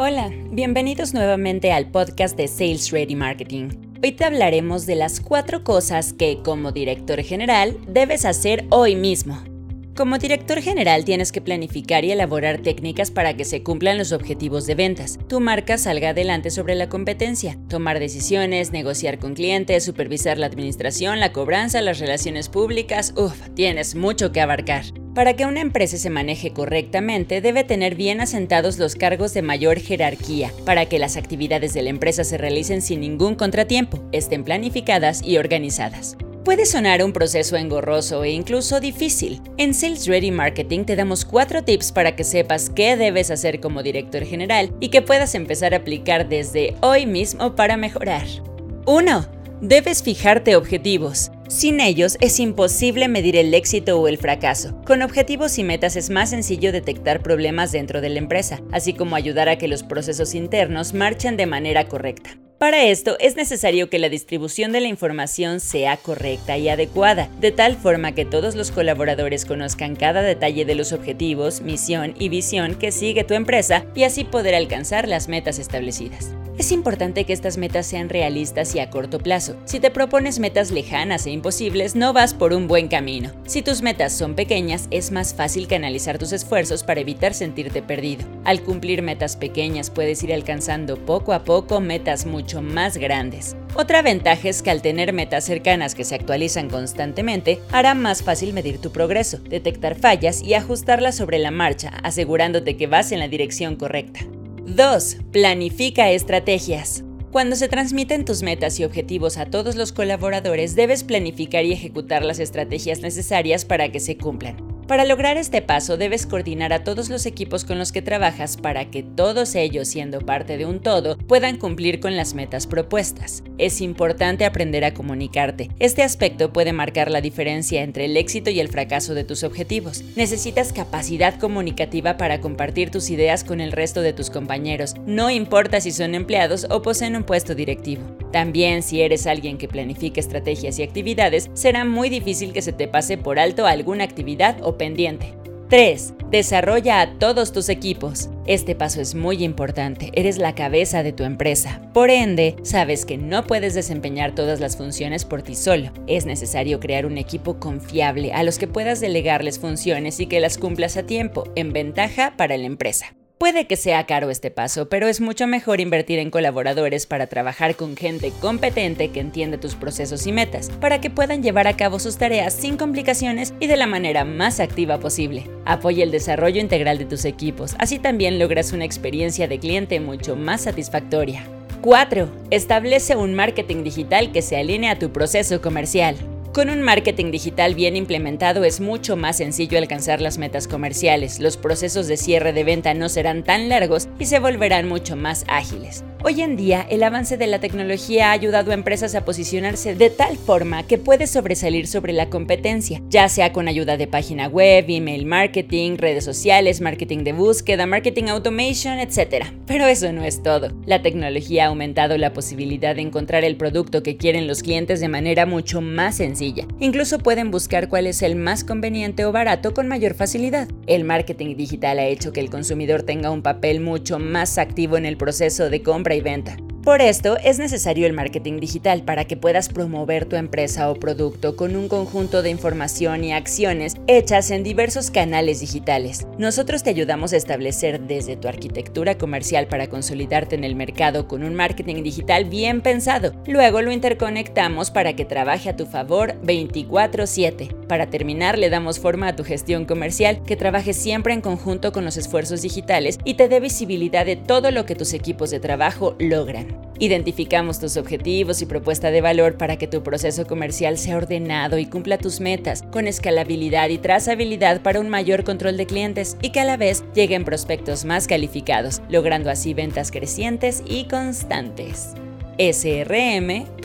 Hola, bienvenidos nuevamente al podcast de Sales Ready Marketing. Hoy te hablaremos de las cuatro cosas que como director general debes hacer hoy mismo. Como director general tienes que planificar y elaborar técnicas para que se cumplan los objetivos de ventas, tu marca salga adelante sobre la competencia, tomar decisiones, negociar con clientes, supervisar la administración, la cobranza, las relaciones públicas, uff, tienes mucho que abarcar. Para que una empresa se maneje correctamente, debe tener bien asentados los cargos de mayor jerarquía, para que las actividades de la empresa se realicen sin ningún contratiempo, estén planificadas y organizadas. Puede sonar un proceso engorroso e incluso difícil. En Sales Ready Marketing te damos cuatro tips para que sepas qué debes hacer como director general y que puedas empezar a aplicar desde hoy mismo para mejorar. 1. Debes fijarte objetivos. Sin ellos es imposible medir el éxito o el fracaso. Con objetivos y metas es más sencillo detectar problemas dentro de la empresa, así como ayudar a que los procesos internos marchen de manera correcta. Para esto es necesario que la distribución de la información sea correcta y adecuada, de tal forma que todos los colaboradores conozcan cada detalle de los objetivos, misión y visión que sigue tu empresa y así poder alcanzar las metas establecidas. Es importante que estas metas sean realistas y a corto plazo. Si te propones metas lejanas e imposibles, no vas por un buen camino. Si tus metas son pequeñas, es más fácil canalizar tus esfuerzos para evitar sentirte perdido. Al cumplir metas pequeñas, puedes ir alcanzando poco a poco metas mucho más grandes. Otra ventaja es que al tener metas cercanas que se actualizan constantemente, hará más fácil medir tu progreso, detectar fallas y ajustarlas sobre la marcha, asegurándote que vas en la dirección correcta. 2. Planifica estrategias. Cuando se transmiten tus metas y objetivos a todos los colaboradores, debes planificar y ejecutar las estrategias necesarias para que se cumplan. Para lograr este paso debes coordinar a todos los equipos con los que trabajas para que todos ellos, siendo parte de un todo, puedan cumplir con las metas propuestas. Es importante aprender a comunicarte. Este aspecto puede marcar la diferencia entre el éxito y el fracaso de tus objetivos. Necesitas capacidad comunicativa para compartir tus ideas con el resto de tus compañeros, no importa si son empleados o poseen un puesto directivo. También si eres alguien que planifica estrategias y actividades, será muy difícil que se te pase por alto alguna actividad o pendiente. 3. Desarrolla a todos tus equipos. Este paso es muy importante, eres la cabeza de tu empresa. Por ende, sabes que no puedes desempeñar todas las funciones por ti solo. Es necesario crear un equipo confiable a los que puedas delegarles funciones y que las cumplas a tiempo, en ventaja para la empresa. Puede que sea caro este paso, pero es mucho mejor invertir en colaboradores para trabajar con gente competente que entiende tus procesos y metas, para que puedan llevar a cabo sus tareas sin complicaciones y de la manera más activa posible. Apoya el desarrollo integral de tus equipos, así también logras una experiencia de cliente mucho más satisfactoria. 4. Establece un marketing digital que se alinee a tu proceso comercial. Con un marketing digital bien implementado es mucho más sencillo alcanzar las metas comerciales, los procesos de cierre de venta no serán tan largos y se volverán mucho más ágiles. Hoy en día, el avance de la tecnología ha ayudado a empresas a posicionarse de tal forma que puede sobresalir sobre la competencia, ya sea con ayuda de página web, email marketing, redes sociales, marketing de búsqueda, marketing automation, etc. Pero eso no es todo. La tecnología ha aumentado la posibilidad de encontrar el producto que quieren los clientes de manera mucho más sencilla. Incluso pueden buscar cuál es el más conveniente o barato con mayor facilidad. El marketing digital ha hecho que el consumidor tenga un papel mucho más activo en el proceso de compra y venta. Por esto es necesario el marketing digital para que puedas promover tu empresa o producto con un conjunto de información y acciones hechas en diversos canales digitales. Nosotros te ayudamos a establecer desde tu arquitectura comercial para consolidarte en el mercado con un marketing digital bien pensado. Luego lo interconectamos para que trabaje a tu favor 24/7. Para terminar, le damos forma a tu gestión comercial que trabaje siempre en conjunto con los esfuerzos digitales y te dé visibilidad de todo lo que tus equipos de trabajo logran. Identificamos tus objetivos y propuesta de valor para que tu proceso comercial sea ordenado y cumpla tus metas, con escalabilidad y trazabilidad para un mayor control de clientes y que a la vez lleguen prospectos más calificados, logrando así ventas crecientes y constantes. srm.mx